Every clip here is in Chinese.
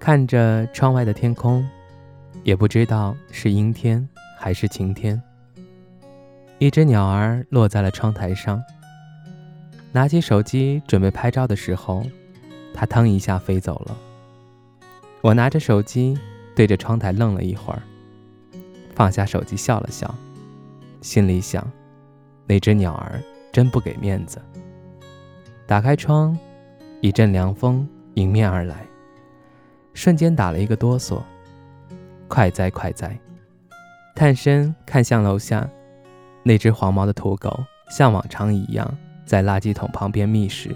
看着窗外的天空，也不知道是阴天还是晴天。一只鸟儿落在了窗台上，拿起手机准备拍照的时候，它腾一下飞走了。我拿着手机对着窗台愣了一会儿，放下手机笑了笑，心里想：那只鸟儿真不给面子。打开窗，一阵凉风迎面而来。瞬间打了一个哆嗦，快哉快哉！探身看向楼下，那只黄毛的土狗像往常一样在垃圾桶旁边觅食，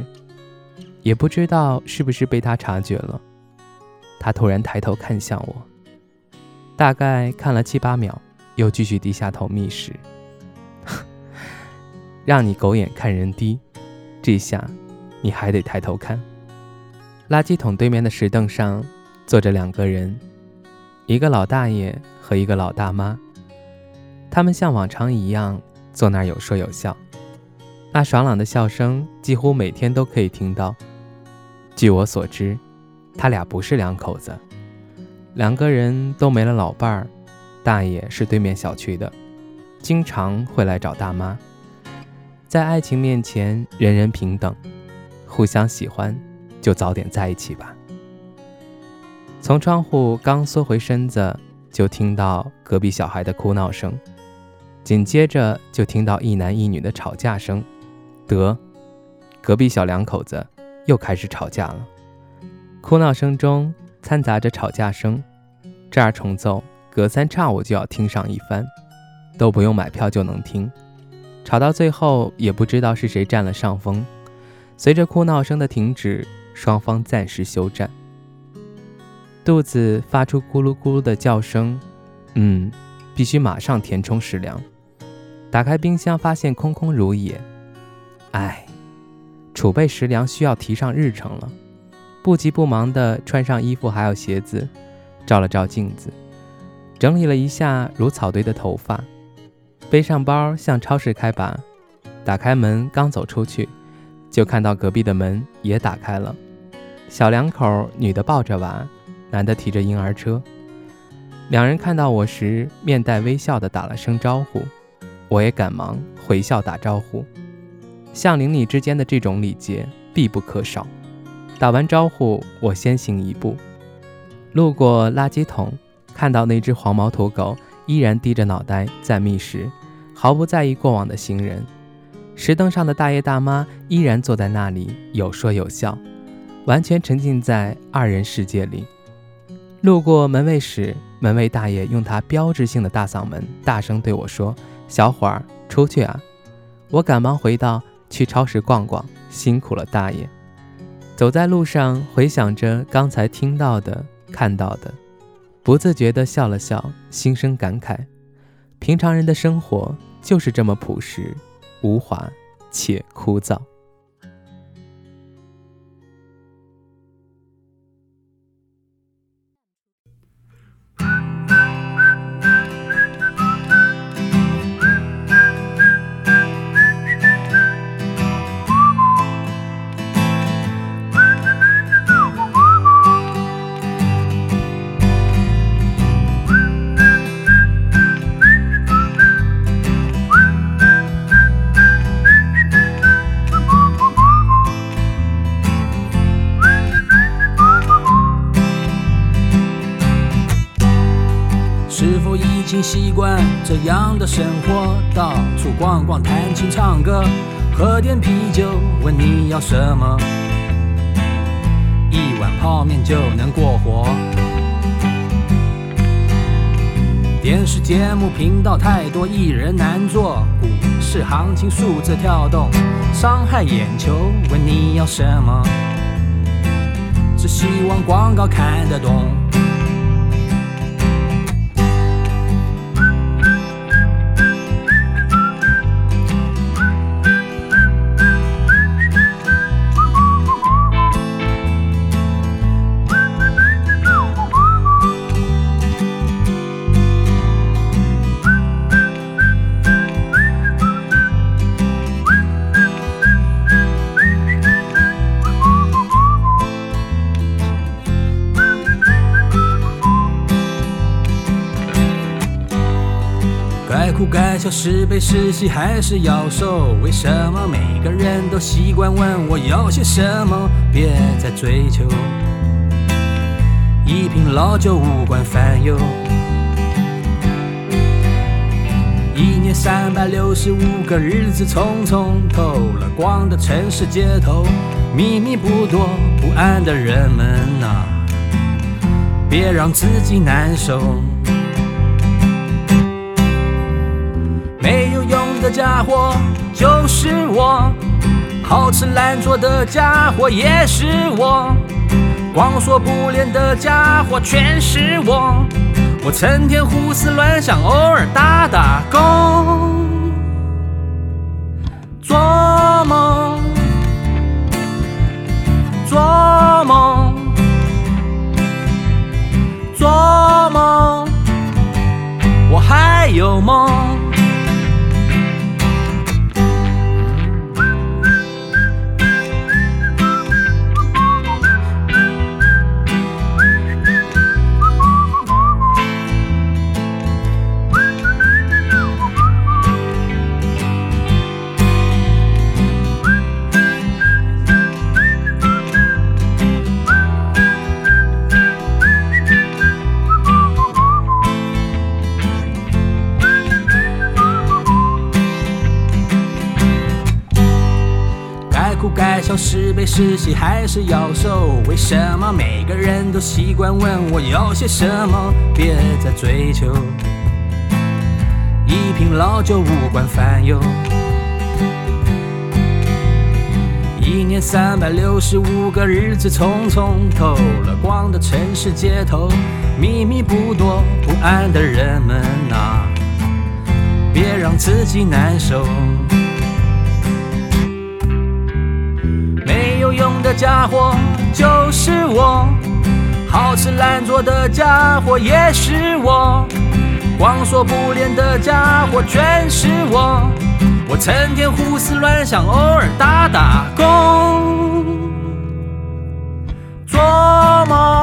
也不知道是不是被他察觉了，他突然抬头看向我，大概看了七八秒，又继续低下头觅食。让你狗眼看人低，这下你还得抬头看。垃圾桶对面的石凳上。坐着两个人，一个老大爷和一个老大妈。他们像往常一样坐那儿有说有笑，那爽朗的笑声几乎每天都可以听到。据我所知，他俩不是两口子，两个人都没了老伴儿。大爷是对面小区的，经常会来找大妈。在爱情面前，人人平等，互相喜欢就早点在一起吧。从窗户刚缩回身子，就听到隔壁小孩的哭闹声，紧接着就听到一男一女的吵架声。得，隔壁小两口子又开始吵架了。哭闹声中掺杂着吵架声，这儿重奏，隔三差五就要听上一番，都不用买票就能听。吵到最后，也不知道是谁占了上风。随着哭闹声的停止，双方暂时休战。肚子发出咕噜咕噜的叫声，嗯，必须马上填充食粮。打开冰箱，发现空空如也。唉，储备食粮需要提上日程了。不急不忙地穿上衣服还有鞋子，照了照镜子，整理了一下如草堆的头发，背上包向超市开拔。打开门，刚走出去，就看到隔壁的门也打开了。小两口，女的抱着娃。男的提着婴儿车，两人看到我时面带微笑的打了声招呼，我也赶忙回笑打招呼。像邻里之间的这种礼节必不可少。打完招呼，我先行一步，路过垃圾桶，看到那只黄毛土狗依然低着脑袋在觅食，毫不在意过往的行人。石凳上的大爷大妈依然坐在那里有说有笑，完全沉浸在二人世界里。路过门卫时，门卫大爷用他标志性的大嗓门大声对我说：“小伙儿，出去啊！”我赶忙回道：“去超市逛逛，辛苦了，大爷。”走在路上，回想着刚才听到的、看到的，不自觉地笑了笑，心生感慨：平常人的生活就是这么朴实、无华且枯燥。习惯这样的生活，到处逛逛、弹琴、唱歌，喝点啤酒，问你要什么？一碗泡面就能过活。电视节目频道太多，艺人难做。股市行情数字跳动，伤害眼球，问你要什么？只希望广告看得懂。该哭该笑，是悲是喜还是要受？为什么每个人都习惯问我要些什么？别再追求，一瓶老酒无关烦忧。一年三百六十五个日子，匆匆透了光的城市街头，秘密不多，不安的人们啊，别让自己难受。的家伙就是我，好吃懒做的家伙也是我，光说不练的家伙全是我。我成天胡思乱想，偶尔打打是悲是喜还是要受？为什么每个人都习惯问我要些什么？别再追求，一瓶老酒无关烦忧。一年三百六十五个日子，匆匆透了光的城市街头，秘密不多，不安的人们啊，别让自己难受。用的家伙就是我，好吃懒做的家伙也是我，光说不练的家伙全是我，我成天胡思乱想，偶尔打打工。做梦。